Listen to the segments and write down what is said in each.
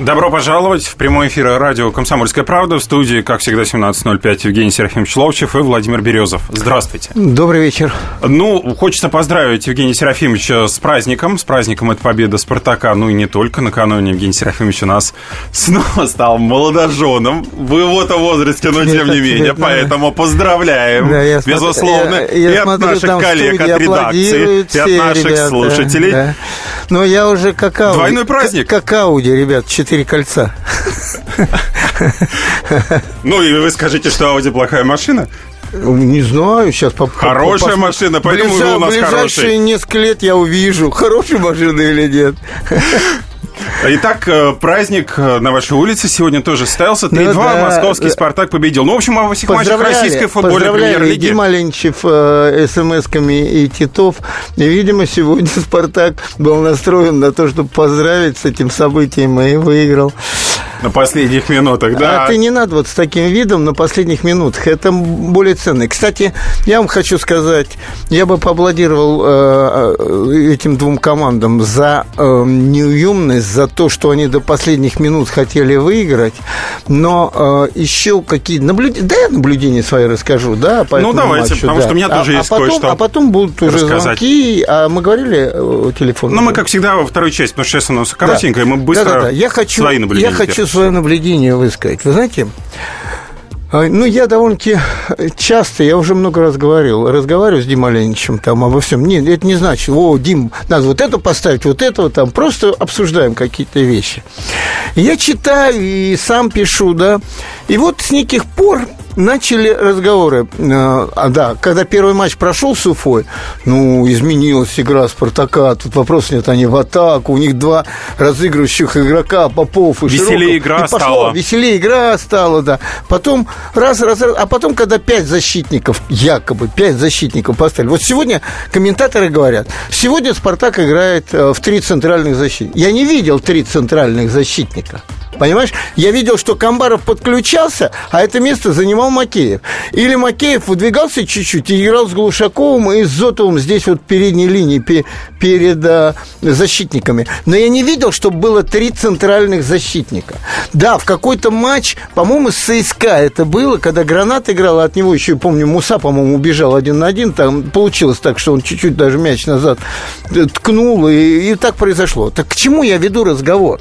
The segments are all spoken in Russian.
Добро пожаловать в прямой эфир радио «Комсомольская правда». В студии, как всегда, 17.05 Евгений Серафимович Ловчев и Владимир Березов. Здравствуйте. Добрый вечер. Ну, хочется поздравить Евгения Серафимовича с праздником. С праздником это победа «Спартака». Ну и не только. Накануне Евгений Серафимович у нас снова стал молодоженом в его-то возрасте, но тем не менее. Поэтому поздравляем, Да, безусловно, я- я и от смотрю, наших коллег, от редакции, и от наших ребята, слушателей. да. Но я уже как Ауди. Двойной праздник. Как, как Ауди, ребят, четыре кольца. Ну и вы скажите, что Ауди плохая машина? Не знаю, сейчас по, по- Хорошая по- машина, поэтому Ближа- у нас ближайшие хороший. несколько лет я увижу, хорошая машина или нет. Итак, э, праздник э, на вашей улице сегодня тоже состоялся. 3-2, Ну да. московский «Спартак» победил. Ну, в общем, во всех матчах российской футбольной премьер-лиги. Дима Ленчев э, смс-ками и Титов. И, видимо, сегодня «Спартак» был настроен на то, чтобы поздравить с этим событием и выиграл. На последних минутах, да. А ты не надо вот с таким видом на последних минутах. Это более ценно. Кстати, я вам хочу сказать, я бы поаплодировал э, э, этим двум командам за э, неуемность, за то, что они до последних минут хотели выиграть. Но еще какие наблюдения... Да, я наблюдения свои расскажу, да, по Ну, давайте, матчу, потому да. что у меня тоже а, есть а потом, кое-что А потом будут уже рассказать. звонки. А мы говорили телефон? Ну, мы, как всегда, во второй части, потому что сейчас у нас Да. коротенькая, мы быстро Да-да-да. Я хочу, свои наблюдения. Я хочу. Свое наблюдение высказать. Вы знаете, а, ну, я довольно-таки часто, я уже много раз говорил, разговариваю с Димой Леничем там обо всем. Нет, это не значит, о, Дим, надо вот это поставить, вот этого там. Просто обсуждаем какие-то вещи. Я читаю и сам пишу, да. И вот с неких пор начали разговоры. Э, А, да, когда первый матч прошел с Уфой, ну, изменилась игра Спартака, тут вопрос нет, они в атаку, у них два разыгрывающих игрока, Попов и Веселее Широков. игра И пошло, стала. Веселее игра стала, да. Потом раз, раз, раз, а потом, когда пять защитников, якобы пять защитников поставили. Вот сегодня комментаторы говорят, сегодня Спартак играет э, в три центральных защитника. Я не видел три центральных защитника. Понимаешь? Я видел, что Камбаров подключался, а это место занимал Макеев. Или Макеев выдвигался чуть-чуть и играл с Глушаковым и с Зотовым здесь вот в передней линии пе- перед э, защитниками. Но я не видел, чтобы было три центральных защитника. Да, в какой-то матч, по-моему, с ЦСКА это было, когда Гранат играл, а от него еще, помню, Муса, по-моему, убежал один на один. Там получилось так, что он чуть-чуть даже мяч назад э, ткнул, и, и так произошло. Так к чему я веду разговор?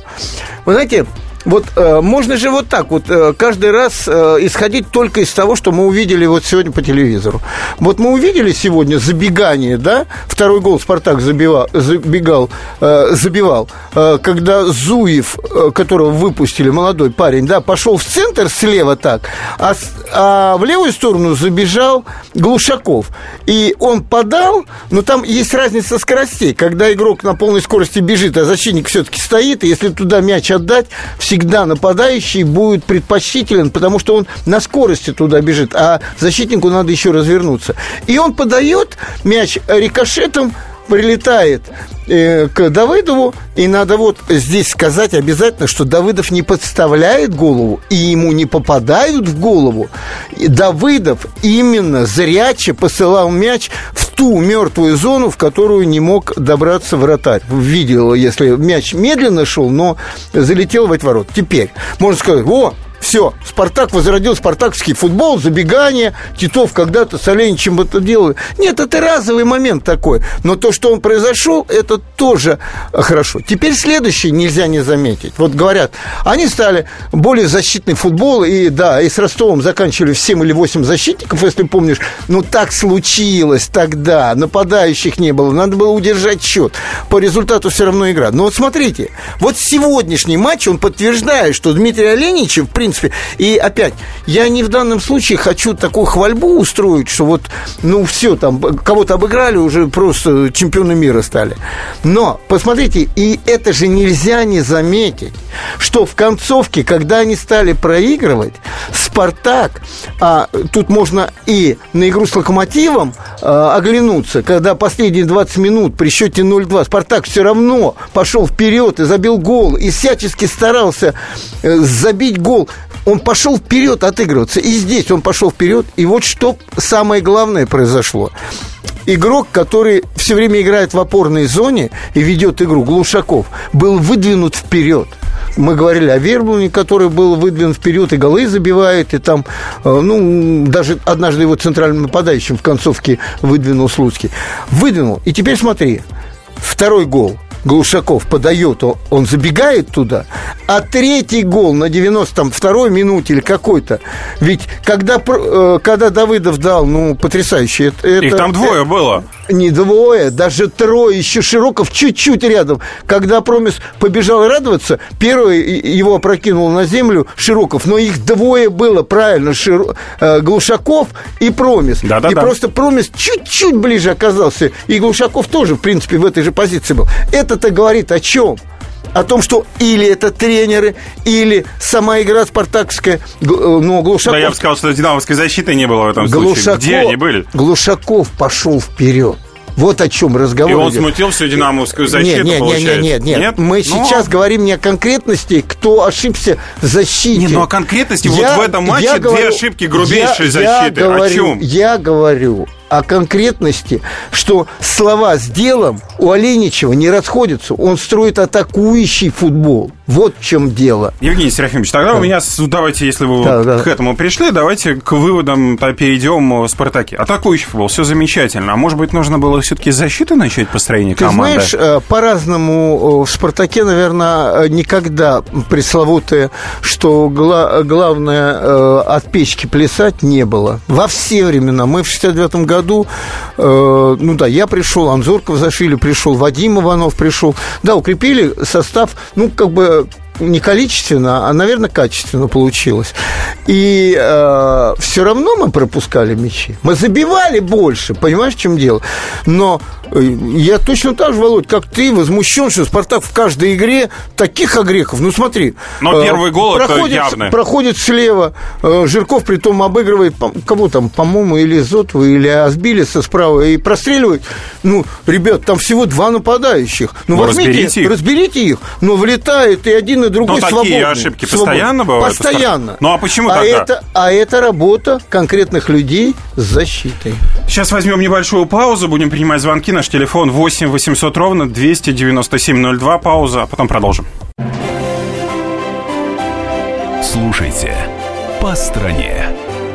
Вы знаете, вот э, можно же вот так вот э, каждый раз э, исходить только из того, что мы увидели вот сегодня по телевизору. Вот мы увидели сегодня забегание, да, второй гол Спартак забивал, забегал, э, забивал, э, когда Зуев, э, которого выпустили, молодой парень, да, пошел в центр слева так, а, а в левую сторону забежал Глушаков. И он подал, но там есть разница скоростей. Когда игрок на полной скорости бежит, а защитник все-таки стоит, и если туда мяч отдать, всегда нападающий будет предпочтителен, потому что он на скорости туда бежит, а защитнику надо еще развернуться. И он подает мяч рикошетом, прилетает э, к Давыдову, и надо вот здесь сказать обязательно, что Давыдов не подставляет голову, и ему не попадают в голову. И Давыдов именно зряче посылал мяч в ту мертвую зону, в которую не мог добраться вратарь. Видел, если мяч медленно шел, но залетел в эти ворот. Теперь можно сказать, о, все, Спартак возродил спартаковский футбол, забегание. Титов когда-то с Оленичем это делал. Нет, это разовый момент такой. Но то, что он произошел, это тоже хорошо. Теперь следующее нельзя не заметить. Вот говорят, они стали более защитный футбол, и да, и с Ростовом заканчивали в 7 или 8 защитников, если помнишь. Ну, так случилось тогда. Нападающих не было. Надо было удержать счет. По результату все равно игра. Но вот смотрите, вот сегодняшний матч, он подтверждает, что Дмитрий Оленичев, в принципе, и опять, я не в данном случае хочу такую хвальбу устроить, что вот, ну, все, там, кого-то обыграли, уже просто чемпионы мира стали. Но, посмотрите, и это же нельзя не заметить, что в концовке, когда они стали проигрывать, Спартак, а тут можно и на игру с Локомотивом а, оглянуться, когда последние 20 минут при счете 0-2 Спартак все равно пошел вперед и забил гол, и всячески старался э, забить гол. Он пошел вперед отыгрываться. И здесь он пошел вперед. И вот что самое главное произошло игрок, который все время играет в опорной зоне и ведет игру, Глушаков, был выдвинут вперед. Мы говорили о Верблуне, который был выдвинут вперед и голы забивает, и там, э, ну, даже однажды его центральным нападающим в концовке выдвинул Слуцкий. Выдвинул. И теперь смотри, второй гол – Глушаков подает, он забегает туда, а третий гол на 92-й минуте или какой-то. Ведь когда, э, когда Давыдов дал, ну, потрясающе. Это, Их там двое это, было. Не двое, даже трое, еще Широков чуть-чуть рядом. Когда Промис побежал радоваться, первый его опрокинул на землю Широков, но их двое было, правильно, Шир... Э, Глушаков и Промис. Да, да, и да. просто Промис чуть-чуть ближе оказался, и Глушаков тоже, в принципе, в этой же позиции был. Это-то говорит о чем? о том, что или это тренеры, или сама игра спартакская, ну, Глушаков... Да, я бы сказал, что динамовской защиты не было в этом Глушаков, случае. Где они были? Глушаков пошел вперед. Вот о чем разговор. И он идет. смутил всю динамовскую защиту, нет, нет, получается. Нет, нет, нет, нет. Мы. Ну. сейчас говорим не о конкретности, кто ошибся в защите. Не, ну о конкретности я, вот в этом матче две ошибки грубейшей я, защиты. Я говорю, о чем? Я говорю о конкретности, что слова с делом у Оленичева не расходятся. Он строит атакующий футбол. Вот в чем дело. Евгений Серафимович, тогда да. у меня, давайте, если вы да, да. к этому пришли, давайте к выводам перейдем в Спартаке. Атакующий футбол, все замечательно. А может быть, нужно было все-таки с защиты начать построение Ты команды? знаешь, э, по-разному в Спартаке, наверное, никогда пресловутое, что гла- главное э, от печки плясать не было. Во все времена. Мы в 69 году, э, ну да, я пришел, Анзорков зашили, пришел, Вадим Иванов пришел. Да, укрепили состав, ну, как бы не количественно, а, наверное, качественно получилось. И э, все равно мы пропускали мячи. Мы забивали больше, понимаешь, в чем дело? Но я точно так же, Володь, как ты, возмущен, что Спартак в каждой игре таких огрехов. Ну, смотри. Но э, первый гол проходит, это явно. Проходит слева, э, Жирков при том обыгрывает, кого там, по-моему, или Зотова, или Асбилиса справа, и простреливает. Ну, ребят, там всего два нападающих. Ну, ну возьмите, разберите их. разберите их. Но влетает и один, и другой Но свободный. такие ошибки свободный. постоянно бывают? Постоянно. Ну, а почему а тогда? Это, а это работа конкретных людей с защитой. Сейчас возьмем небольшую паузу, будем принимать звонки. Наш телефон 8 800 ровно 297 02. Пауза, а потом продолжим. Слушайте «По стране».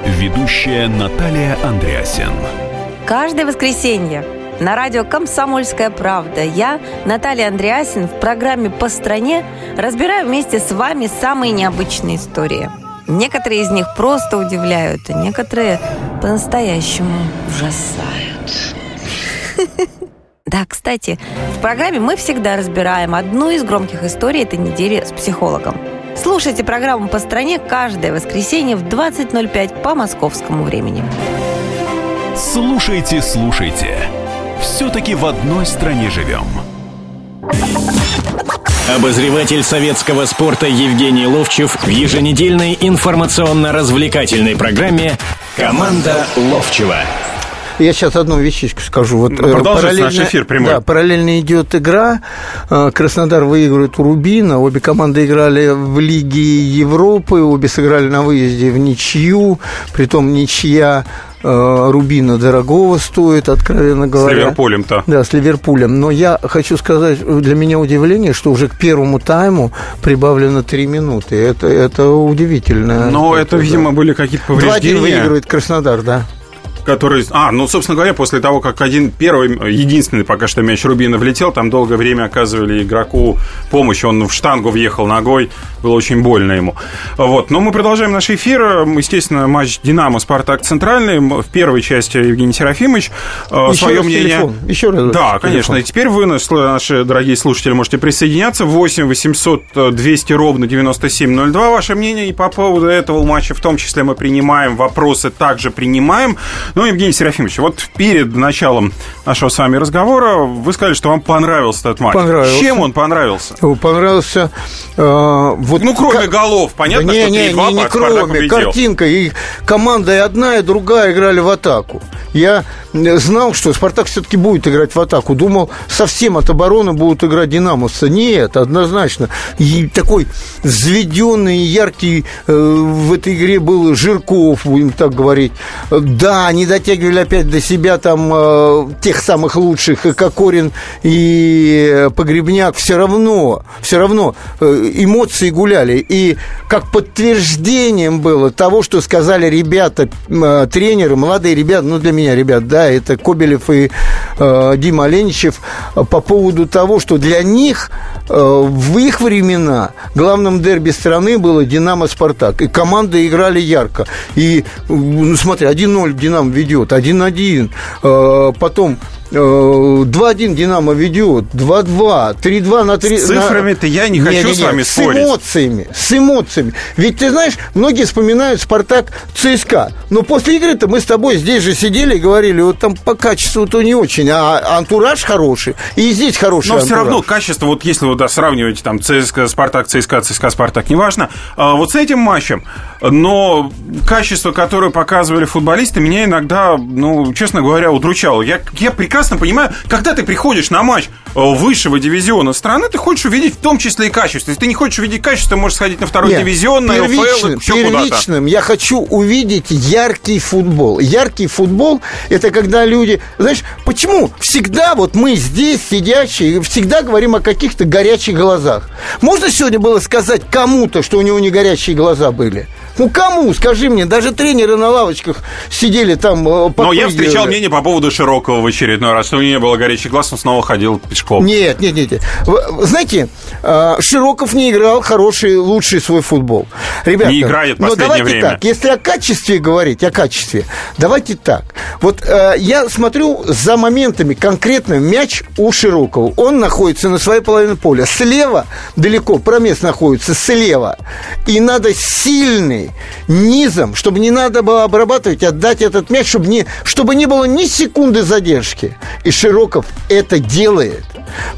Ведущая Наталья Андреасен. Каждое воскресенье на радио «Комсомольская правда» я, Наталья Андреасин, в программе «По стране» разбираю вместе с вами самые необычные истории. Некоторые из них просто удивляют, а некоторые по-настоящему ужасают. Да, кстати, в программе мы всегда разбираем одну из громких историй этой недели с психологом. Слушайте программу «По стране» каждое воскресенье в 20.05 по московскому времени. Слушайте, слушайте все-таки в одной стране живем. Обозреватель советского спорта Евгений Ловчев в еженедельной информационно-развлекательной программе «Команда Ловчева». Я сейчас одну вещичку скажу. Вот параллельно, наш эфир прямой. Да, параллельно идет игра. Э, Краснодар выигрывает у Рубина. Обе команды играли в Лиге Европы. Обе сыграли на выезде в ничью. Притом ничья Э, Рубина дорогого стоит, откровенно говоря. С Ливерпулем-то. Да, с Ливерпулем. Но я хочу сказать, для меня удивление, что уже к первому тайму прибавлено 3 минуты. Это, это удивительно. Но это, это видимо, были какие-то повреждения. 2-1 выигрывает Краснодар, да который... А, ну, собственно говоря, после того, как один первый, единственный пока что мяч Рубина влетел, там долгое время оказывали игроку помощь, он в штангу въехал ногой, было очень больно ему. Вот, но мы продолжаем наш эфир. Естественно, матч «Динамо-Спартак» центральный. В первой части Евгений Серафимович Еще свое мнение... Телефон. Еще раз. Да, конечно. И теперь вы, наши дорогие слушатели, можете присоединяться. 8 800 200 ровно 9702. Ваше мнение и по поводу этого матча, в том числе мы принимаем вопросы, также принимаем. Ну, Евгений Серафимович, вот перед началом нашего с вами разговора вы сказали, что вам понравился этот матч. Понравился. Чем он понравился? Понравился... Э, вот ну, кроме к... голов, понятно, да не, что не, 3-2 не, не кроме, картинка. И команда и одна, и другая играли в атаку. я знал, что «Спартак» все-таки будет играть в атаку. Думал, совсем от обороны будут играть «Динамовцы». Нет, однозначно. И такой взведенный, яркий э, в этой игре был Жирков, будем так говорить. Да, они дотягивали опять до себя там э, тех самых лучших, и Кокорин, и Погребняк. Все равно, все равно э, эмоции гуляли. И как подтверждением было того, что сказали ребята, э, тренеры, молодые ребята, ну, для меня ребят, да, это Кобелев и э, Дима Оленичев, э, по поводу того, что для них э, в их времена главным дерби страны было «Динамо-Спартак». И команды играли ярко. И, ну, смотри, 1-0 «Динамо» ведет, 1-1. Э, потом 2-1 Динамо ведет, 2-2, 3-2 на 3... С цифрами-то я не, хочу не, не, с вами с спорить. С эмоциями, с эмоциями. Ведь, ты знаешь, многие вспоминают «Спартак» ЦСКА. Но после игры-то мы с тобой здесь же сидели и говорили, вот там по качеству-то не очень, а антураж хороший, и здесь хороший Но антураж. все равно качество, вот если вот, да, сравнивать там ЦСКА, «Спартак», ЦСКА, ЦСКА, «Спартак», неважно, а вот с этим матчем, но качество, которое показывали футболисты, меня иногда, ну, честно говоря, удручало. Я, я прекрасно понимаю, когда ты приходишь на матч э, высшего дивизиона страны, ты хочешь увидеть в том числе и качество. Если ты не хочешь увидеть качество, ты можешь сходить на второй Нет, дивизион, на ЛФЛ, еще первичным я хочу увидеть яркий футбол. Яркий футбол – это когда люди... Знаешь, почему всегда вот мы здесь, сидящие, всегда говорим о каких-то горячих глазах? Можно сегодня было сказать кому-то, что у него не горячие глаза были? Ну, кому? Скажи мне, даже тренеры на лавочках сидели там э, Но я встречал мнение по поводу Широкого в очередной раз, что у него не было горячих глаз, он снова ходил пешком. Нет, нет, нет. Знаете, э, Широков не играл хороший, лучший свой футбол. Ребята, не играет в но давайте время. так, если о качестве говорить, о качестве, давайте так. Вот э, я смотрю за моментами конкретно мяч у Широкого. Он находится на своей половине поля. Слева далеко, промес находится слева. И надо сильный низом, чтобы не надо было обрабатывать, отдать этот мяч, чтобы не, чтобы не было ни секунды задержки. И Широков это делает.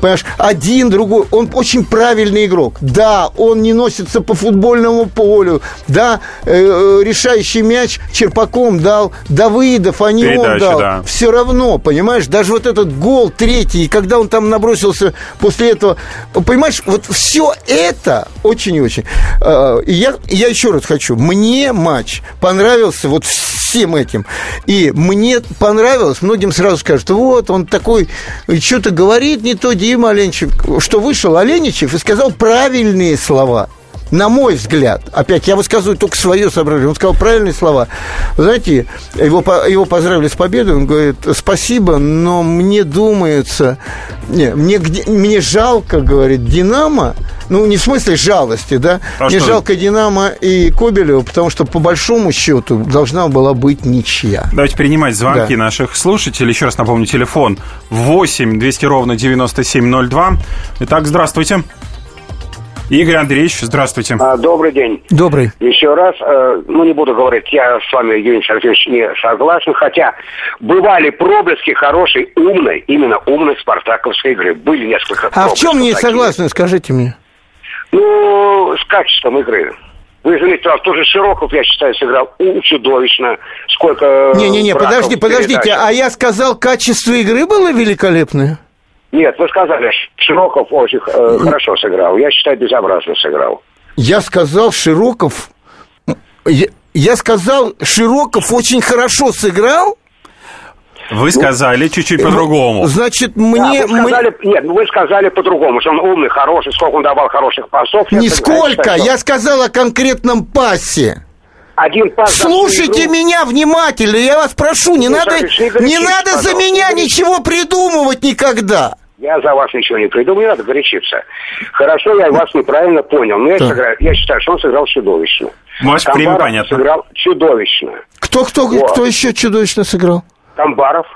Понимаешь, один, другой. Он очень правильный игрок. Да, он не носится по футбольному полю. Да, э, э решающий мяч Черпаком дал Давыдов, а не Передача, он дал. Да. Все равно, понимаешь, даже вот этот гол третий, когда он там набросился после этого, понимаешь, вот все это очень и очень. Э, я, я еще раз хочу, мне матч понравился вот всем этим. И мне понравилось, многим сразу скажут, вот, он такой, что-то говорит не то, Дима Оленичев, что вышел Оленичев и сказал правильные слова на мой взгляд, опять я высказываю только свое соображение, он сказал правильные слова. знаете, его, его поздравили с победой, он говорит, спасибо, но мне думается, не, мне, мне жалко, говорит, Динамо, ну, не в смысле жалости, да, а мне что? жалко Динамо и Кобелева, потому что, по большому счету, должна была быть ничья. Давайте принимать звонки да. наших слушателей. Еще раз напомню, телефон 8 200 ровно 9702. Итак, здравствуйте. Игорь Андреевич, здравствуйте. А, добрый день. Добрый. Еще раз, э, ну не буду говорить, я с вами, Евгений Сергеевич, не согласен, хотя бывали проблески хорошей, умной, именно умной спартаковской игры. Были несколько А в чем не согласны, скажите мне? Ну, с качеством игры. Вы заметите, а тоже Широков, я считаю, сыграл чудовищно. Сколько... Не-не-не, подожди, подождите, а я сказал, качество игры было великолепное? Нет, вы сказали, Широков очень э, хорошо сыграл. Я считаю, безобразно сыграл. Я сказал, Широков... Я, я сказал, Широков очень хорошо сыграл? Вы сказали чуть-чуть по-другому. Значит, мне... Да, вы сказали, мы... Нет, вы сказали по-другому, что он умный, хороший, сколько он давал хороших пасов. Нисколько, я, я сказал о конкретном пасе один пас. Слушайте меня внимательно, я вас прошу, не надо, не, надо за меня ничего придумывать никогда. Я за вас ничего не придумал, не надо горячиться. Хорошо, я вас неправильно понял, но я, сыграю, я считаю, что он сыграл чудовищно. Время понятно. сыграл чудовищно. Кто, кто, вот. кто еще чудовищно сыграл? Камбаров.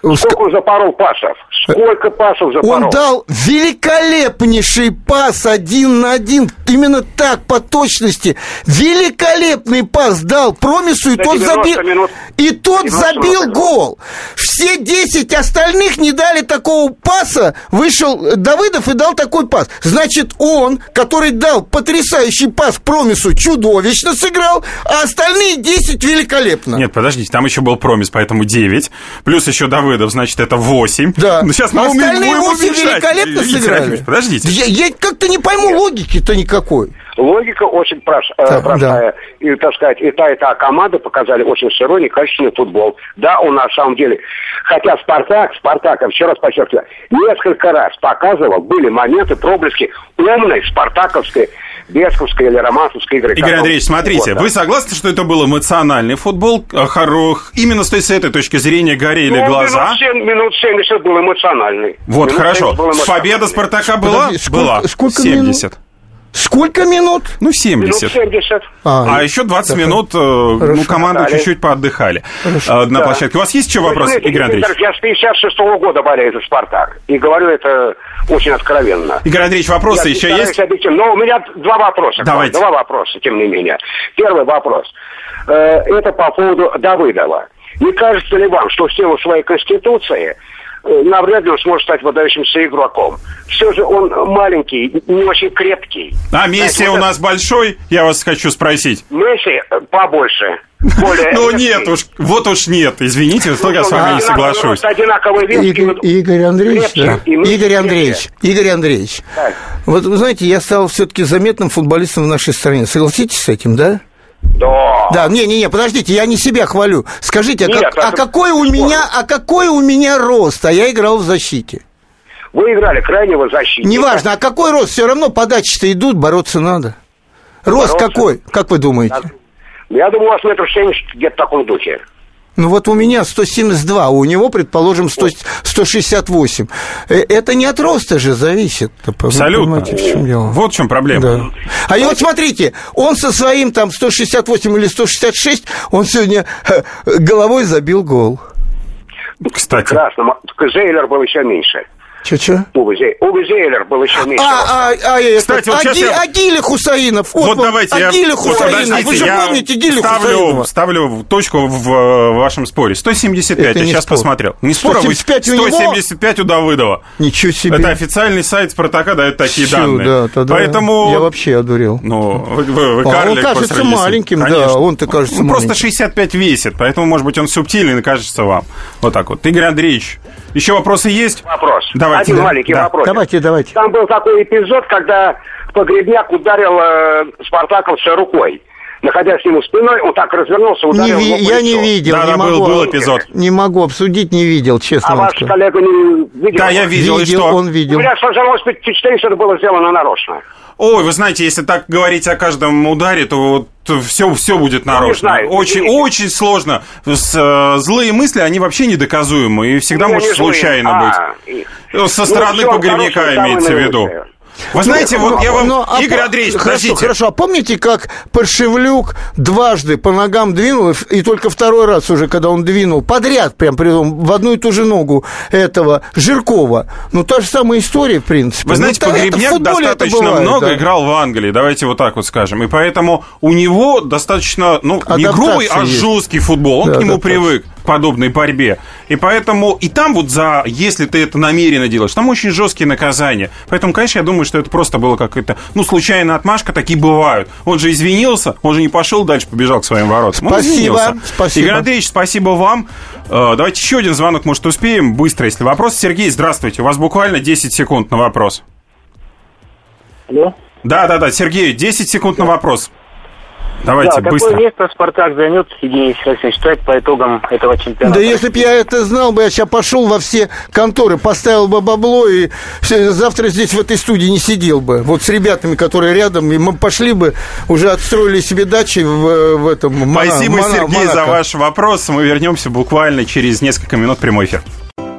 Сколько он запорол пасов? Сколько пасов запорол? Он дал великолепнейший пас один на один. Именно так, по точности. Великолепный пас дал Промису, и За тот 90 забил, минут. и тот 90 забил минут. гол. Все 10 остальных не дали такого паса. Вышел Давыдов и дал такой пас. Значит, он, который дал потрясающий пас Промису, чудовищно сыграл, а остальные 10 великолепно. Нет, подождите, там еще был промис, поэтому 9. Плюс еще Давыдов, значит, это 8. Да. Ну, сейчас мы А умеем- остальные будем 8 уменьшать. великолепно Виктор сыграли. Ефимович, Подождите. Я, я как-то не пойму логики-то никакой. Логика очень прош- э, Да, простая. И, так сказать, и та, и та команда показали очень сырой, некачественный футбол. Да, он на самом деле... Хотя «Спартак», «Спартак», еще раз подчеркиваю, несколько раз показывал, были моменты, проблески умной спартаковской, бесковской или романсовской игры. Игорь Андреевич, смотрите, Вот, да. вы согласны, что это был эмоциональный футбол? э, Хоро... Именно с, с этой точки зрения горели Ну, глаза. Минут, 7, минут 70 был эмоциональный. Вот, Минут хорошо. 70 был эмоциональный. Победа Спартака была? Подожди, сколько- была. сколько 70. Сколько минут? Ну, Минут 70. 70. А еще 20 минут, э, ну, команды Отдыхали. чуть-чуть поотдыхали э, на Да. площадке. У вас есть еще Вы вопрос, знаете, Игорь Андреевич? Я с 56 года болею за «Спартак». И говорю это очень откровенно. Игорь Андреевич, вопросы Я еще есть? объективно. Но у меня два вопроса. Давайте. Два вопроса, тем не менее. Первый вопрос. Э, Это по поводу Давыдова. Не кажется ли вам, что в силу своей конституции навряд ли он сможет стать выдающимся игроком? Все же он маленький, не очень крепкий. А Месси Знаете, у нас большой? Я вас хочу спросить. Месси э, побольше. Более Ну нет уж, вот уж нет, извините, только я с вами не соглашусь. Игорь, Андреевич, Игорь. Андреевич, Игорь Андреевич. Вот вы знаете, я стал все-таки заметным футболистом в нашей стране. Согласитесь с этим, да? Да. Да, не-не-не, подождите, я не себя хвалю. Скажите, а, Нет, как- а какой у меня, а какой у меня рост? А я играл в защите. Вы играли крайнего защитника. Неважно, а какой рост? Все равно подачи-то идут, бороться надо. Рост Бороться? какой? Как вы думаете? Я думаю, у вас метров 70 где-то в таком духе. Ну вот у меня 172, а у него, предположим, 100 168. Э, Это не от роста же зависит. Вы Абсолютно. понимаете, в чем дело? Вот в чем проблема. Да. А и вот смотрите, он со своим там 168 или 166, он сегодня э, головой забил гол. Кстати, Прекрасно. Только Зейлер был еще меньше. Че-че? Уве, Зе... Уве Зейлер был еще меньше. А, а, а, этот, Кстати, вот сейчас Аги- я- Агиля Хусаинов. вот вам, давайте я... Агиля вот Хусаинов. Вы же я помните Гиля ставлю, Хусаинова? ставлю точку в э, вашем споре. 175, Это я сейчас спор. посмотрел. Не спор, а вы- 175 у него? 175 у Давыдова. Ничего себе. Это официальный сайт Спартака дает такие Всё, данные. Да, тогда Поэтому... Я вообще одурел. Ну, вы, вы- вы А он карлик кажется маленьким, да, он-то кажется Ну, Просто маленьким. 65 весит, поэтому, может быть, он субтильный и кажется вам. Вот так вот. Игорь Андреевич, еще вопросы есть? Вопрос. Давайте, Один да, маленький да. вопрос. Давайте, давайте. Там был такой эпизод, когда Погребняк ударил э, Спартаковца рукой. Находясь к нему спиной, он так развернулся, Не ударил ви- его по я не видел, Да, не да, был, могу. был эпизод. Не могу обсудить, не видел, честно А ваш коллега не видел? Да, я видел, и что? он У видел. меня сложилось впечатление, что это было сделано нарочно. Ой, вы знаете, если так говорить о каждом ударе, то вот все, все будет нарочно. знаю, очень, извините. очень сложно. С, э, злые мысли, они вообще недоказуемы, и всегда Ну, может не случайно А, быть. и- Ну, Со стороны всё, погребника хорошее, имеется в виду. наилучшее. Вы знаете, вот я вам, Ну, а Игорь Андреевич, хорошо, подождите. Хорошо, а помните, как Паршевлюк дважды по ногам двинул, и только второй раз уже, когда он двинул, подряд прям в одну и ту же ногу этого Жиркова. Ну, та же самая история, в принципе. Вы знаете, ну, это в Погребняк достаточно бывает, много да. играл в Англии, давайте вот так вот скажем. И поэтому у него достаточно, ну, не Адаптация грубый, а есть. жесткий футбол. Он Да, к нему адаптация. привык, подобной борьбе. И поэтому, и там вот за, если ты это намеренно делаешь, там очень жесткие наказания. Поэтому, конечно, я думаю, что это просто было какая-то, ну, случайная отмашка, такие бывают. Он же извинился, он же не пошел дальше, побежал к своим воротам. Он Спасибо, извинился. спасибо. Игорь Андреевич, спасибо вам. Э, Давайте еще один звонок, может, успеем быстро, если вопрос. Сергей, здравствуйте. У вас буквально 10 секунд на вопрос. Алло? Да, да, да, Сергей, 10 секунд на вопрос. Давайте, да, быстро. какое место «Спартак» займет Евгений Серафимович Штайт по итогам этого чемпионата? Да если бы я это знал бы, я сейчас пошел во все конторы, поставил бы бабло и завтра здесь в этой студии не сидел бы. Вот с ребятами, которые рядом, и мы пошли бы, уже отстроили себе дачи в, в этом Спасибо, Мона- Сергей, за Монако. ваш вопрос. Мы вернемся буквально через несколько минут прямой эфир.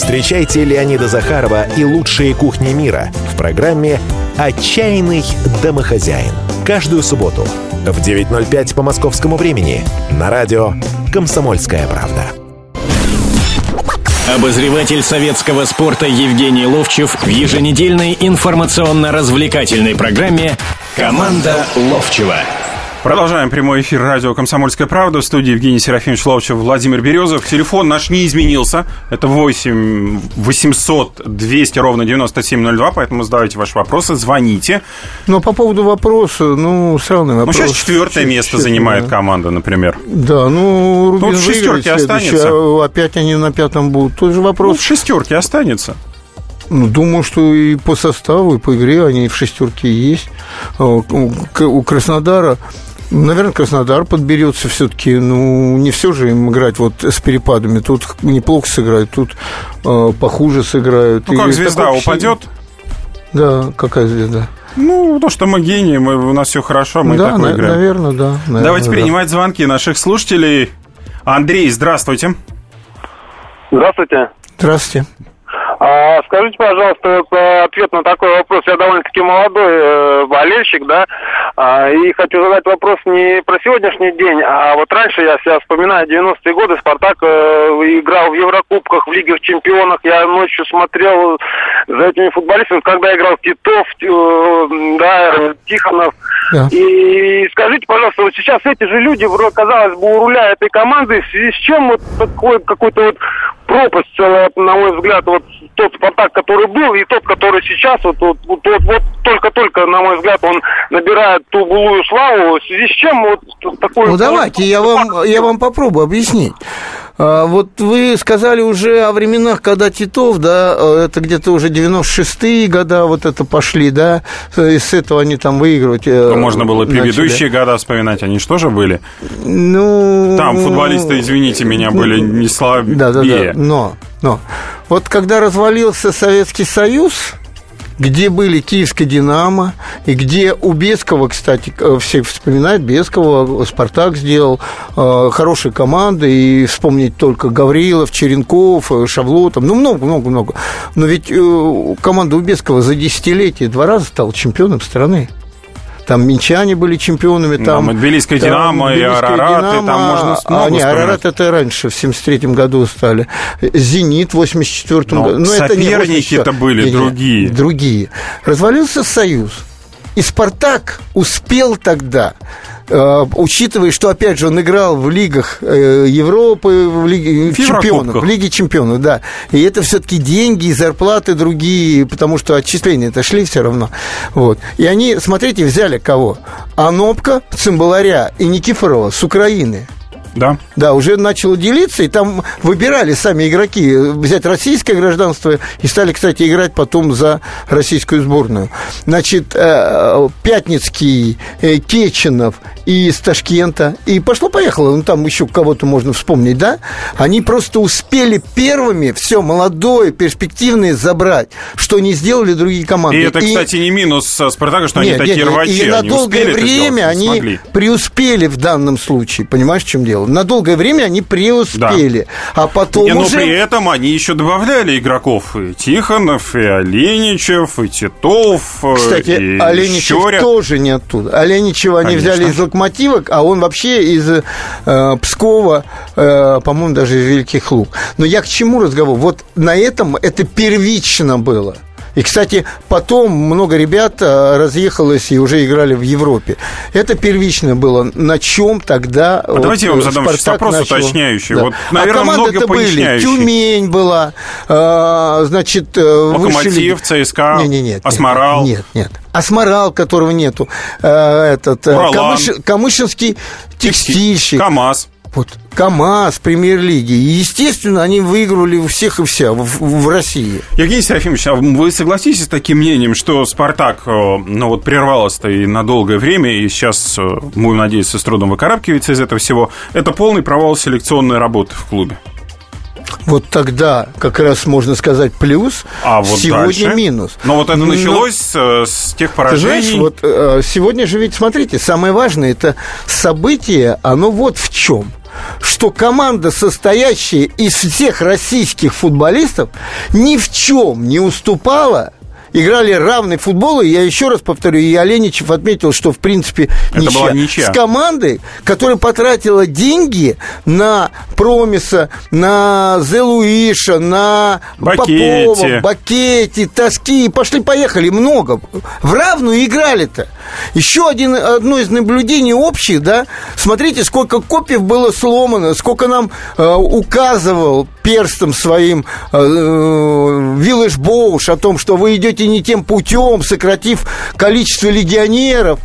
Встречайте Леонида Захарова и лучшие кухни мира в программе «Отчаянный домохозяин». Каждую субботу в 9.05 по московскому времени на радио «Комсомольская правда». Обозреватель советского спорта Евгений Ловчев в еженедельной информационно-развлекательной программе «Команда Ловчева». Продолжаем прямой эфир радио «Комсомольская правда». В студии Евгений Серафимович Ловчев, Владимир Березов. Телефон наш не изменился. Это 8 800 200 ровно 9702, поэтому задавайте ваши вопросы, звоните. Но по поводу вопроса, ну, странный вопрос. Ну, сейчас четвертое место занимает да. команда, например. Да, ну, Рубин Ну, в шестерке останется. а опять они на пятом будут. Тот же Ну, вопрос. в шестерке останется. Ну, думаю, что и по составу, и по игре они в шестерке есть. А, у Краснодара, наверное, Краснодар подберется все-таки. Ну, не все же им играть вот с перепадами. Тут неплохо сыграют, тут э, похуже сыграют. Ну, как И звезда такое ощущение- упадет, Да, какая звезда? ну, то, что мы гении, мы, у нас все хорошо, мы да, так на- выиграем. наверное, да. наверное, Давайте да. принимать звонки наших слушателей. Андрей, здравствуйте. Здравствуйте. Здравствуйте. А, скажите, пожалуйста, э, ответ на такой вопрос. Я довольно-таки молодой э, болельщик, да, а, и хочу задать вопрос не про сегодняшний день, а вот раньше я себя вспоминаю 90-е годы, Спартак э, играл в Еврокубках, в Лигах Чемпионах, я ночью смотрел за этими футболистами, когда играл Титов, да, Тихонов. Да. И скажите, пожалуйста, вот сейчас эти же люди, вроде, казалось бы, у руля этой команды, в связи с чем вот такой какой-то вот пропасть на мой взгляд, вот тот Спартак, который был, и тот, который сейчас, вот, вот, вот, вот, вот только-только, на мой взгляд, он набирает ту былую славу, в связи с чем вот такой... Ну давайте, я вам, я вам попробую объяснить. А, Вот вы сказали уже о временах, когда Титов, да, э, это где-то уже 96-е года вот это пошли, да, и с этого они там выигрывать. э, Ну, можно было начали. предыдущие года вспоминать, они что же были? Ну... Там футболисты, извините меня, были не слабее. Да, да, да. Но, но. Вот когда развалился Советский Союз, где были Киевская «Динамо», и где у Бескова, кстати, э, все вспоминают, Бескова, «Спартак» сделал э, хорошие команды, и вспомнить только Гаврилов, Черенков, э, Шавлотов, ну, много-много-много. Но ведь э, команда у Бескова за десятилетие два раза стала чемпионом страны. Там минчане были чемпионами, там... И Тбилисская там «Динамо», и «Арарат», и «Динамо», там можно а, много не, вспоминать. «Арарат» это раньше, в 73-м году стали. «Зенит» в 84-м Но году. Ну, это не соперники-то 84-м. были Не-не, другие. Другие. Развалился Союз. И «Спартак» успел тогда э, учитывая, что, опять же, он играл в лигах э, Европы, в Лиге чемпионов, в Лиге чемпионов, да. И это все-таки деньги и зарплаты другие, потому что отчисления-то шли все равно. Вот. И они, смотрите, взяли кого? Анопка, Цимбаларя и Никифорова с Украины. Да. Да, уже начало делиться, и там выбирали сами игроки взять российское гражданство и стали, кстати, играть потом за российскую сборную. Значит, э, Пятницкий, э, Кеченов и из Ташкента. И пошло-поехало, ну там еще кого-то можно вспомнить, да? Они просто успели первыми все молодое, перспективное забрать, что не сделали другие команды. И это, кстати, не минус Спартака, что они Нет, такие нет, нет. рвачи. И на долгое время они смогли. преуспели в данном случае. Понимаешь, в чем дело? На долгое время они преуспели. А потом Не, но уже... при этом они еще добавляли игроков. И Тихонов, и Оленичев, и Титов, э, Кстати, и Оленичев Щоря. тоже не оттуда. Оленичева они Конечно. взяли из локомотива, а он вообще из э, Пскова, э, по-моему, даже из Великих Луг. Но я к чему разговор? Вот на этом это первично было. И, кстати, потом много ребят э, разъехалось и уже играли в Европе. Это первично было. На чем тогда... А давайте я вам задам сейчас «Спартак» вопрос начал- уточняющий. Да. Вот, наверное, а команды-то много были. Тюмень была, э, значит... э, Локомотив, высшая лига. ЦСКА, Не, не, нет, Асмарал. Нет, нет. Асмарал, которого нету. Э, Этот, э, Уралан. Камыш- Камышинский текстильщик. КамАЗ. Вот, КАМАЗ, премьер-лиги. И, естественно, они выигрывали у всех и вся в, в России. Евгений Серафимович, а вы согласитесь с таким мнением, что «Спартак» э, ну, вот прервалось-то и на долгое время, и сейчас, э, будем надеяться, с трудом выкарабкивается из этого всего. Это полный провал селекционной работы в клубе. Вот тогда как раз можно сказать плюс, А вот сегодня дальше? минус. Но вот это Но- началось э, с тех Ты поражений. знаешь, вот сегодня же ведь, смотрите, самое важное, это событие, оно вот в чем что команда, состоящая из всех российских футболистов, ни в чем не уступала играли равный футбол, и я еще раз повторю, и Оленичев отметил, что в принципе Это ничья. была ничья. С командой, которая потратила деньги на Промиса, на Зелуиша, на Бакетти. Попова, Бакетти, Тоски, пошли-поехали, много. В равную играли-то. Еще один, одно из наблюдений общих, да, смотрите, сколько копьев было сломано, сколько нам э, указывал перстом своим э, Виллэш Боуш о том, что вы идете не тем путем, сократив количество легионеров.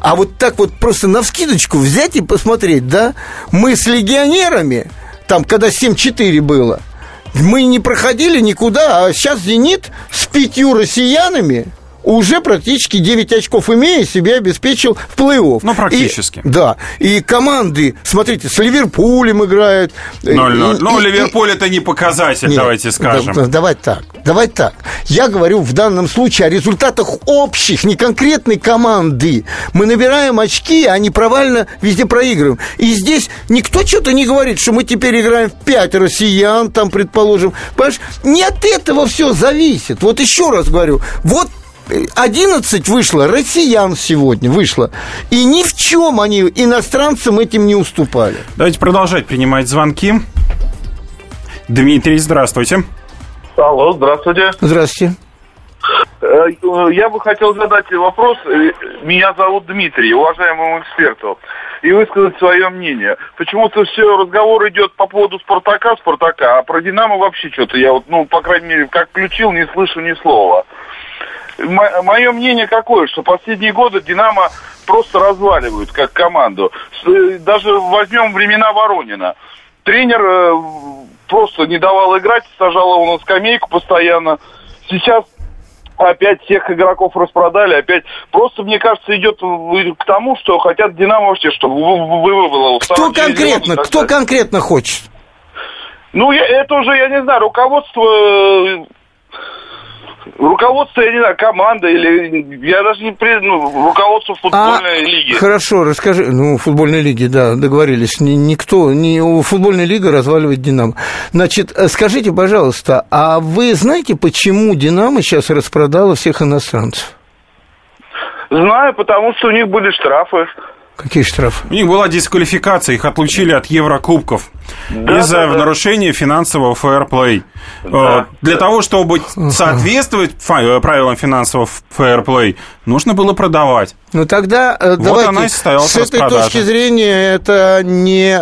А вот так вот просто на вскидочку взять и посмотреть, да, мы с легионерами, там, когда 7-4 было, мы не проходили никуда, а сейчас «Зенит» с пятью россиянами уже практически 9 очков имея, себя обеспечил в плей-офф. Ну, практически. И- да. И команды, смотрите, с Ливерпулем играют. 0-0. И- Ну, и- Ливерпуль это не показатель, нет, давайте скажем. да- давай так, давай так. Я говорю в данном случае о результатах общих, не конкретной команды. Мы набираем очки, а они провально везде проигрываем. И здесь никто что-то не говорит, что мы теперь играем в пять россиян, там, предположим. Понимаешь, не от этого все зависит. Вот еще раз говорю, вот 11 вышло россиян сегодня, вышло. И ни в чем они иностранцам этим не уступали. Давайте продолжать принимать звонки. Дмитрий, здравствуйте. Алло, здравствуйте. Здравствуйте. Э, Я бы хотел задать вопрос. Э, Меня зовут Дмитрий, уважаемому эксперту, и высказать свое мнение. Почему-то все разговор идет по поводу Спартака, Спартака, а про Динамо вообще что-то я вот, ну, по крайней мере, как включил, не слышу ни слова. Мое мнение какое, что последние годы Динамо просто разваливают как команду. Э, Даже возьмем времена Воронина. Тренер э, просто не давал играть, сажал его на скамейку постоянно. Сейчас опять всех игроков распродали, опять просто, мне кажется, идет к тому, что хотят Динамо вообще, чтобы вы- вы- вывело в Кто конкретно, так кто конкретно хочет? Ну, я- это уже, я не знаю, руководство... Руководство, я не знаю, команда или... Я даже не при... Ну, руководство футбольной лиги. А, Хорошо, расскажи. Ну, футбольной лиги, да, договорились. Ни- Никто, не у футбольной лига разваливает Динамо. Значит, скажите, пожалуйста, а вы знаете, почему Динамо сейчас распродала всех иностранцев? Знаю, потому что у них были штрафы. Какие штрафы? У них была дисквалификация, их отлучили от Еврокубков Да, из-за да, да. нарушения финансового фэрплей. Э, Для того, чтобы соответствовать э, правилам финансового фэрплей, нужно было продавать. Ну тогда э, Вот давайте она и состоялась с этой распродажа. точки зрения это не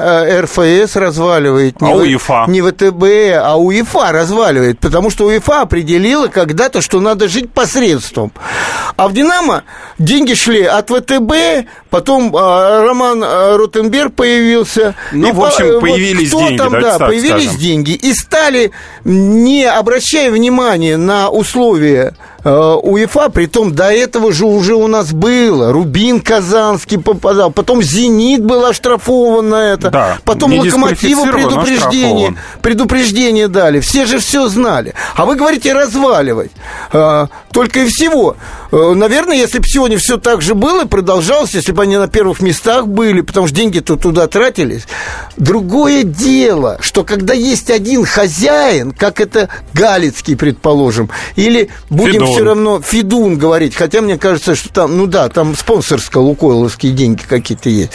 РФС разваливает, не, А В- УЕФА. не ВТБ, а УЕФА разваливает, потому что УЕФА определила когда-то, что надо жить посредством. А в Динамо деньги шли от ВТБ, потом Роман э, Ротенберг появился. Ну, И в общем, по- э, появились кто деньги, там, да, так появились скажем. деньги и стали, не обращая внимания на условия э, УЕФА, притом до этого же уже у нас было. Рубин Казанский попадал, потом Зенит был оштрафован на это, Да, потом Локомотиву предупреждение, предупреждение дали. Все же все знали. А вы говорите разваливать. Э, только и всего. Э, наверное, если бы сегодня все так же было продолжалось, если бы они на первых местах были, потому что деньги-то туда тратились. Другое дело, что когда есть один хозяин, как это Галицкий, предположим, или будем Федун. Все равно Фидун говорить, хотя мне кажется, что там, ну да, там спонсорско-лукойловские деньги какие-то есть.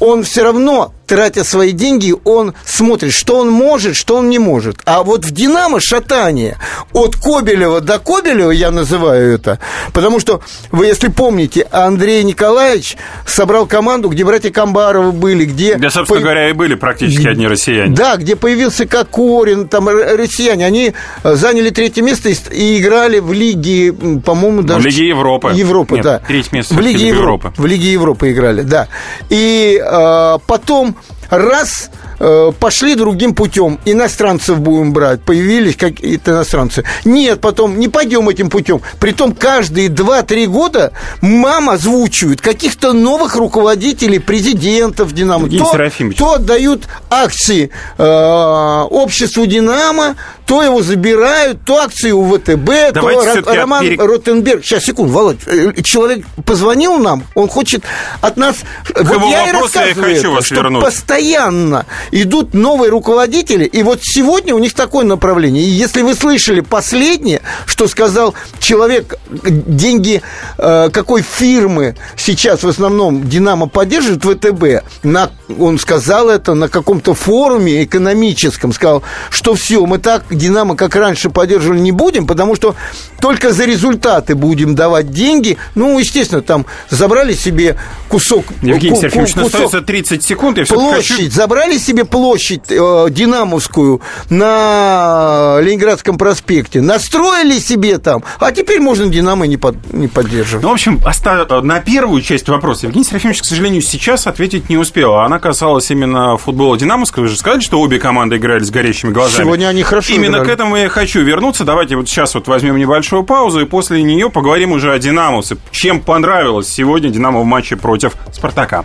Он все равно тратя свои деньги, он смотрит, что он может, что он не может. А вот в «Динамо» шатание от Кобелева до Кобелева, я называю это, потому что, вы если помните, Андрей Николаевич собрал команду, где братья Камбаровы были, где... Где, собственно по- говоря, и были практически одни россияне. да, где появился Кокорин, там россияне, они заняли третье место и, играли в Лиге, по-моему, В даже... Лиге Европы. Европы, Нет, да. третье место в Лиге Европы. Европы. В Лиге Европы играли, да. И э, потом раз э, пошли другим путем, иностранцев будем брать, появились какие-то иностранцы. Нет, потом не пойдем этим путем. Притом каждые 2-3 года мама озвучивает каких-то новых руководителей, президентов «Динамо». Евгений То, Серафимович. то отдают акции э, обществу «Динамо», то его забирают, то акции у ВТБ, Давайте то Роман пере- Ротенберг. Сейчас, секунду, Володь. э, Человек позвонил нам, он хочет от нас... его я и вопросу я рассказываю хочу это, вас что вернуть. постоянно идут новые руководители, и вот сегодня у них такое направление. И если вы слышали последнее, что сказал человек, деньги э, какой фирмы сейчас в основном «Динамо» поддерживает ВТБ, на, он сказал это на каком-то форуме экономическом, сказал, что все, мы так «Динамо» как раньше поддерживали не будем, потому что только за результаты будем давать деньги. Ну, естественно, там забрали себе кусок... Евгений ку- ну, кусок- остается 30 секунд. Я площадь, хочу... забрали себе площадь э, Динамовскую на Ленинградском проспекте, настроили себе там, а теперь можно Динамо не, под- не поддерживать. Ну, в общем, оста- на первую часть вопроса Евгений Серафимович, к сожалению, сейчас ответить не успел. Она касалась именно футбола Динамовского. Вы же сказали, что обе команды играли с горящими глазами. Сегодня они хорошо Именно играли. к этому я хочу вернуться. Давайте вот сейчас вот возьмем небольшую паузу, и после нее поговорим уже о Динамовце. Чем понравилось сегодня Динамо в матче против Спартака.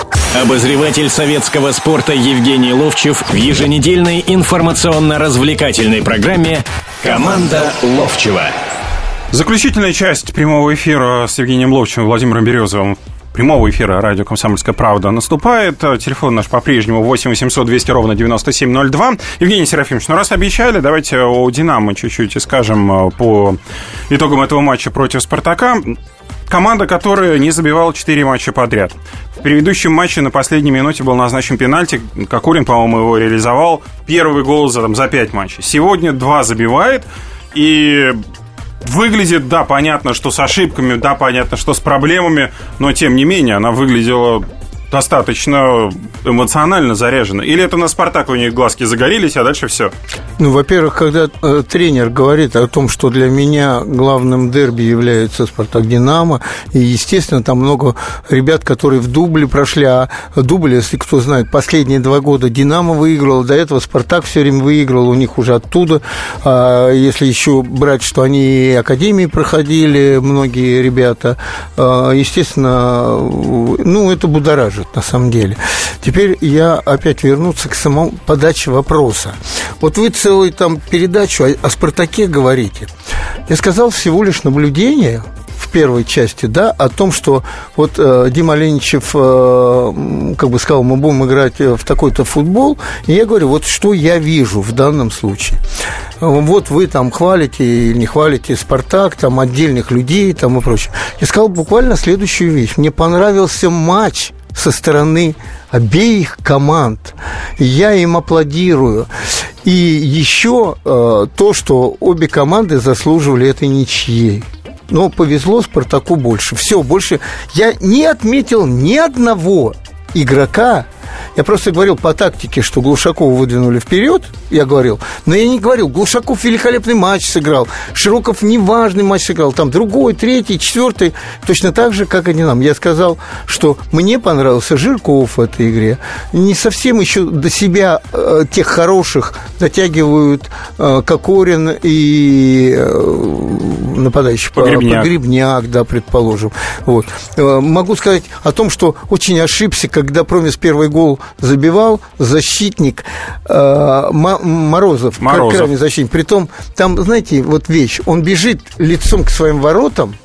Обозреватель советского спорта Евгений Ловчев в еженедельной информационно-развлекательной программе «Команда Ловчева». Заключительная часть прямого эфира с Евгением Ловчевым и Владимиром Березовым прямого эфира радио «Комсомольская правда» наступает. Телефон наш по-прежнему 8 800 200 ровно 9702. Евгений Серафимович, ну раз обещали, давайте о «Динамо» чуть-чуть и скажем э, по итогам этого матча против «Спартака». Команда, которая не забивала 4 матча подряд. В предыдущем матче на последней минуте был назначен пенальти. Кокорин, по-моему, его реализовал. Первый гол за, там, за 5 матчей. Сегодня два забивает. И выглядит, да, понятно, что с ошибками, да, понятно, что с проблемами, но тем не менее она выглядела достаточно эмоционально заряжена. Или это на Спартак у них глазки загорелись, а дальше все. Ну, во-первых, когда э, тренер говорит о том, что для меня главным дерби является «Спартак Динамо», и, естественно, там много ребят, которые в дубле прошли, а дубль, если кто знает, последние два года «Динамо» выиграл, до этого «Спартак» все время выиграл, у них уже оттуда, а если еще брать, что они и академии проходили, многие ребята, э, естественно, ну, это будоражит на самом деле. Теперь я опять вернуться к самому подаче вопроса. Вот вы целую там передачу о, о «Спартаке» говорите. Я сказал всего лишь наблюдение в первой части, да, о том, что вот э, Дима Леничев, э, как бы сказал, мы будем играть э, в такой-то футбол, и я говорю, вот что я вижу в данном случае. Вот вы там хвалите или не хвалите «Спартак», там отдельных людей там и прочее. Я сказал буквально следующую вещь. Мне понравился матч со стороны обеих команд. Я им аплодирую. И еще э, то, что обе команды заслуживали этой ничьей. Но повезло Спартаку больше. Все, больше я не отметил ни одного игрока. Я просто говорил по тактике, что Глушакова выдвинули вперед, я говорил, но я не говорил, Глушаков великолепный матч сыграл, Широков неважный матч сыграл, там другой, третий, четвертый, точно так же, как и не нам. Я сказал, что мне понравился Жирков в этой игре. Не совсем еще до себя э, тех хороших дотягивают э, Кокорин и э, нападающий по- Погребняк. Погребняк, да, предположим. Вот. Э, Могу сказать о том, что очень ошибся, когда Промис первый гол забивал, защитник э, Морозов, Морозов. крайний защитник. Притом, там, знаете, вот вещь, он бежит лицом к своим воротам,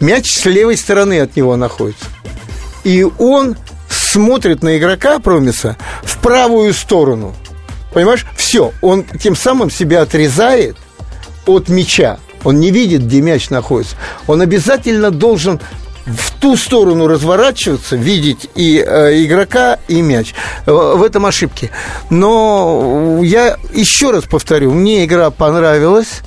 мяч с левой стороны от него находится. И он смотрит на игрока Промиса в правую сторону. Понимаешь? Все, он тем самым себя отрезает от мяча. Он не видит, где мяч находится. Он обязательно должен в ту сторону разворачиваться, видеть и э, игрока, и мяч. Э, в этом ошибки. Но я еще раз повторю, мне игра понравилась.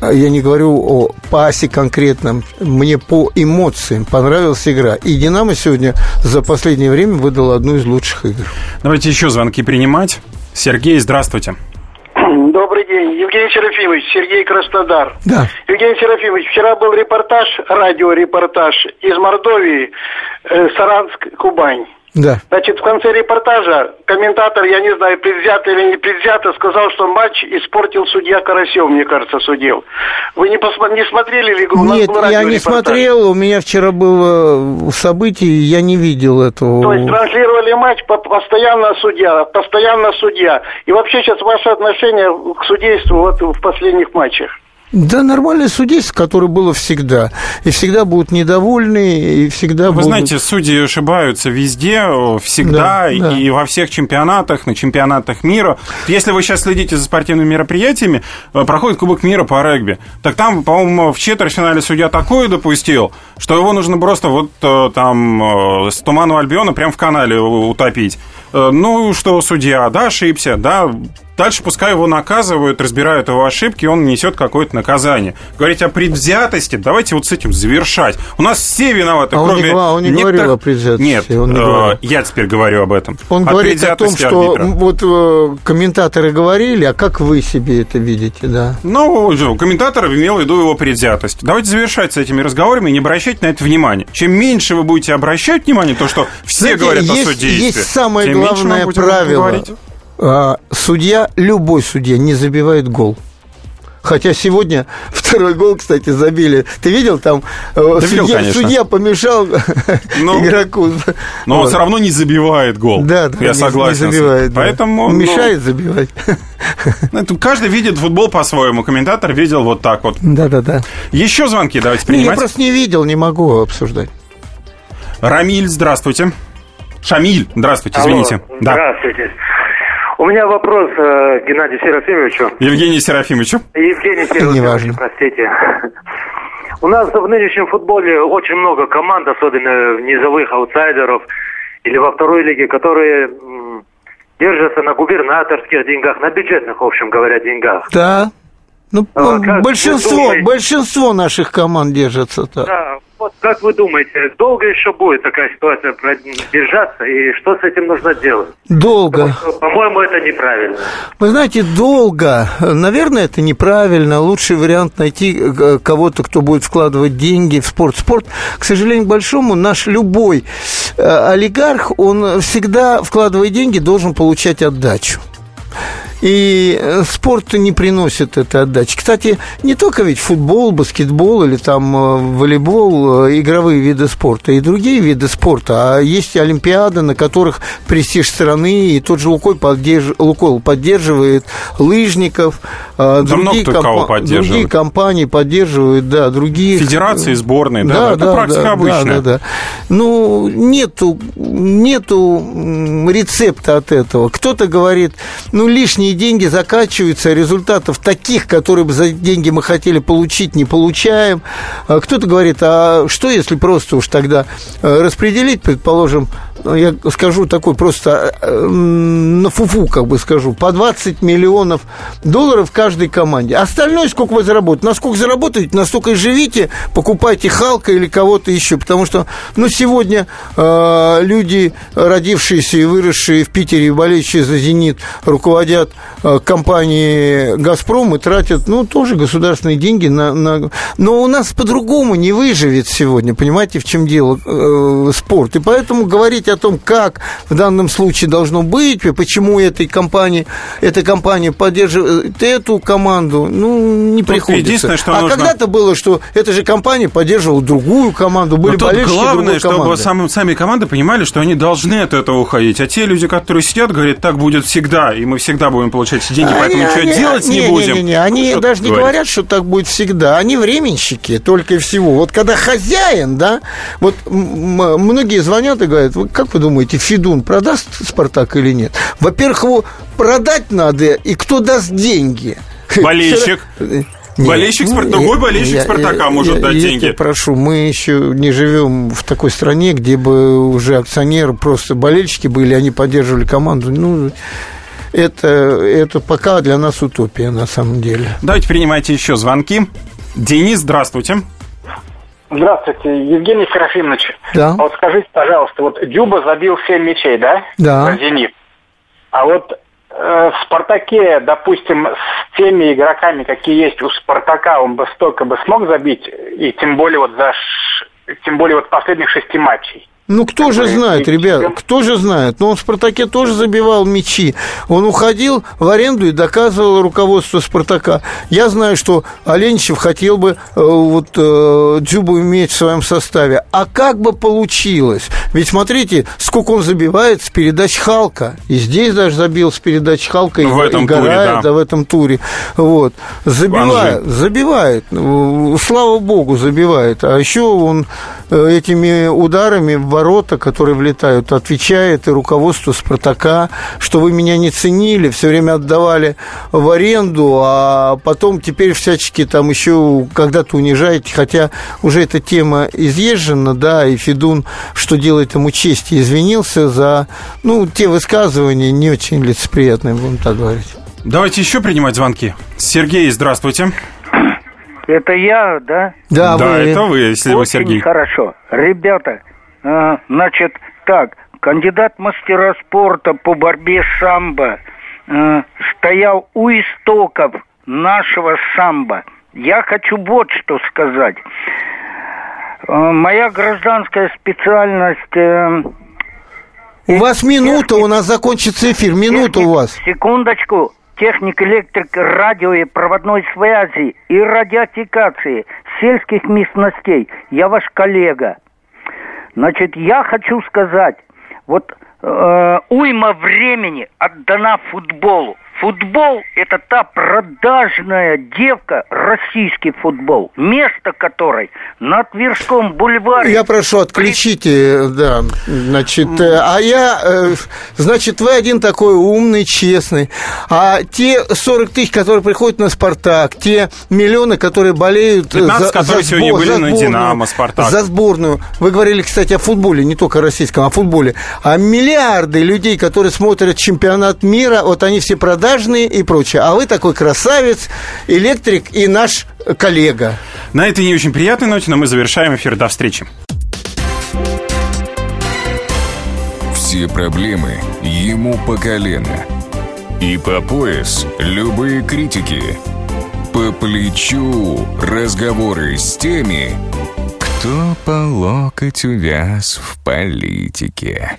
А я не говорю о пасе конкретном, мне по эмоциям понравилась игра. И «Динамо» сегодня за последнее время выдал одну из лучших игр. Давайте еще звонки принимать. Сергей, здравствуйте. Добрый день. Евгений Серафимович, Сергей Краснодар. Да. Евгений Серафимович, вчера был репортаж, радиорепортаж из Мордовии, э, Саранск, Кубань. Да. Значит, в конце репортажа комментатор, я не знаю, предвзято или не предвзято, сказал, что матч испортил судья Карасев, мне кажется, судил. Вы не, посмо... не смотрели ли игру? Нет, я не смотрел, у меня вчера было событие, я не видел этого. То есть транслировали матч постоянно судья, постоянно судья. И вообще сейчас ваше отношение к судейству вот в последних матчах? Да, нормальное судейство, которое было всегда. И всегда будут недовольны, и всегда Вы будут... знаете, судьи ошибаются везде, всегда, Да, да. и во всех чемпионатах, на чемпионатах мира. Если вы сейчас следите за спортивными мероприятиями, э, проходит Кубок мира по регби. Так там, по-моему, в четвертьфинале судья такое допустил, что его нужно просто вот э, там э, с Туманного Альбиона прям в канале утопить. Ну, что судья, да, ошибся, да, Дальше пускай его наказывают, разбирают его ошибки, он несет какое-то наказание. Говорить о предвзятости, давайте вот с этим завершать. У нас все виноваты, А он не кроме... он не некоторых- говорил о предвзятости, Нет, он не э, говорил. я теперь говорю об этом. Он О говорит о том, что арбитра. вот э, комментаторы говорили, а как вы себе это видите, да? Ну, комментатор имел в виду его предвзятость. Давайте завершать с этими разговорами и не обращать на это внимание. Чем меньше вы будете обращать внимание, то, что все Знаете, говорят есть, о судействе, Есть самое тем меньше мы главное будем правило. говорить. А, Судья, любой судья не забивает гол. Хотя сегодня второй гол, кстати, забили. Ты видел там? э, Да видел, судья, конечно. судья помешал Ну, игроку. Но он Вот. все равно не забивает гол. Да, да, я не- согласен. не забивает. да. Поэтому ну, Мешает забивать. это каждый видит футбол по-своему. Комментатор видел вот так вот. Да-да-да. Еще звонки давайте Не, Я принимать. просто не видел, не могу обсуждать. Рамиль, здравствуйте. Шамиль, здравствуйте, извините. Алло, Да. У меня вопрос э, Геннадию Серафимовичу. Евгений Серафимовичу. Евгений Серафимович, Неважно. простите. У нас в нынешнем футболе очень много команд, особенно низовых аутсайдеров или во второй лиге, которые м, держатся на губернаторских деньгах, на бюджетных, в общем говоря, деньгах. Да. Ну, А, большинство, думаете? большинство наших команд держатся так. Да, вот как вы думаете, долго еще будет такая ситуация продержаться и что с этим нужно делать? Долго. По-моему, это неправильно. Вы знаете, долго. Наверное, это неправильно. Лучший вариант найти э, кого-то, кто будет вкладывать деньги в спорт. Спорт, к сожалению, большому, наш любой э, олигарх, он всегда, вкладывая деньги, должен получать отдачу. И э, спорт не приносит этой отдачи. Кстати, не только ведь футбол, баскетбол или там э, волейбол, э, игровые виды спорта, и другие виды спорта. А есть олимпиады, на которых престиж страны, и тот же Лукойл, поддерж... Лукойл поддерживает лыжников. э, Да кого поддерживает. другие компании поддерживают, да, другие... Федерации, сборные, да, это практика обычная. Да, да, да. Ну, нету, нету рецепта от этого. Кто-то говорит, ну, лишние деньги закачиваются, результатов таких, которые бы за деньги мы хотели получить, не получаем. А Кто-то говорит, а что если просто уж тогда э, распределить, предположим, я скажу такой просто э, на фуфу, как бы скажу, по 20 миллионов долларов каждой команде. Остальное сколько вы заработаете? Насколько заработаете, настолько и живите, покупайте Халка или кого-то еще. Потому что, ну, сегодня э, люди, родившиеся и выросшие в Питере болеющие за «Зенит», руководят э, компанией «Газпром» и тратят, ну, тоже государственные деньги на... на... Но у нас по-другому не выживет сегодня, понимаете, в чем дело э, спорт. И поэтому говорить о том, как в данном случае должно быть, почему этой компании, эта компания поддерживает эту команду, ну, не Тут приходится. единственное, что а нужно- когда-то было, что эта же компания поддерживала другую команду, были Но болельщики главное, другой чтобы команды. сами, сами команды понимали, что они должны от этого уходить. А те люди, которые сидят, говорят, так будет всегда, и мы всегда будем получать эти деньги, поэтому Они- ничего они- делать не, не, будем. Не, не, не, они Ну, даже не говорить? говорят, что так будет всегда. Они временщики только и всего. Вот когда хозяин, да, вот многие звонят и говорят, вы как вы думаете, Федун продаст Спартак или нет? Во-первых, его продать надо, и кто даст деньги? Болельщик. Нет. Болельщик Ну, Спарт- я- другой болельщик я- Спартака я- может я- дать я деньги. тебя прошу, мы еще не живем в такой стране, где бы уже акционеры просто болельщики были, они поддерживали команду. Ну, это, это пока для нас утопия на самом деле. Давайте принимайте еще звонки. Денис, здравствуйте. Здравствуйте, Евгений Серафимович. Да. А Вот скажите, пожалуйста, вот Дюба забил 7 мячей, да? Да. За «Зенит». А вот э, в «Спартаке», допустим, с теми игроками, какие есть у «Спартака», он бы столько бы смог забить, и тем более вот за ш- тем более вот последних шести матчей. Ну, кто же знает, ребят, кто же знает? Но он в «Спартаке» тоже забивал мячи. Он уходил в аренду и доказывал руководство «Спартака». Я знаю, что Оленичев хотел бы э, вот э, Дзюбу иметь в своем составе. А как бы получилось? Ведь смотрите, сколько он забивает с передач Халка. И здесь даже забил с передач Халка. В и, этом и туре, Гараев, да. в этом туре. Вот. Забивает, Анжи. забивает. Ну, Слава богу, забивает. А еще он э, этими ударами в ворота, которые влетают, отвечает и руководству «Спартака», что вы меня не ценили, все время отдавали в аренду, а потом теперь всячески там еще когда-то унижаете, хотя уже эта тема изъезжена, да, и Федун, что делает ему честь, извинился за, ну, те высказывания не очень лицеприятные, будем так говорить. Давайте еще принимать звонки. Сергей, здравствуйте. Это я, да? Да, Да, вы. это вы, если вы Очень Сергей. хорошо. Ребята, э, значит, так, кандидат мастера спорта по борьбе самбо э, стоял у истоков нашего самбо. Я хочу вот что сказать. Э, моя гражданская специальность... э, У вас минута, у нас закончится эфир, минута у вас. Секундочку. Техник, электрик, радио и проводной связи и радиофикации сельских местностей. Я ваш коллега. Значит, я хочу сказать, вот э, уйма времени отдана футболу. Футбол – это та продажная девка, российский футбол, место которой на Тверском бульваре. Я прошу, отключите, да, значит, э, а я, э, значит, вы один такой умный, честный, а те 40 тысяч, которые приходят на «Спартак», те миллионы, которые болеют э, 15, за, которые за сегодня сбор- были за на сборную, «Динамо», «Спартак». За сборную. Вы говорили, кстати, о футболе, не только о российском, а о футболе. А миллиарды людей, которые смотрят чемпионат мира, вот они все продажные и прочее. А вы такой красавец, электрик и наш коллега. На этой не очень приятной ноте, но мы завершаем эфир. До встречи. Все проблемы ему по колено. И по пояс любые критики. По плечу разговоры с теми, кто по локоть увяз в политике.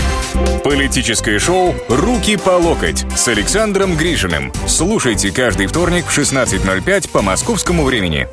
Политическое шоу «Руки по локоть» с Александром Гришиным. Слушайте каждый вторник в 16.05 по московскому времени.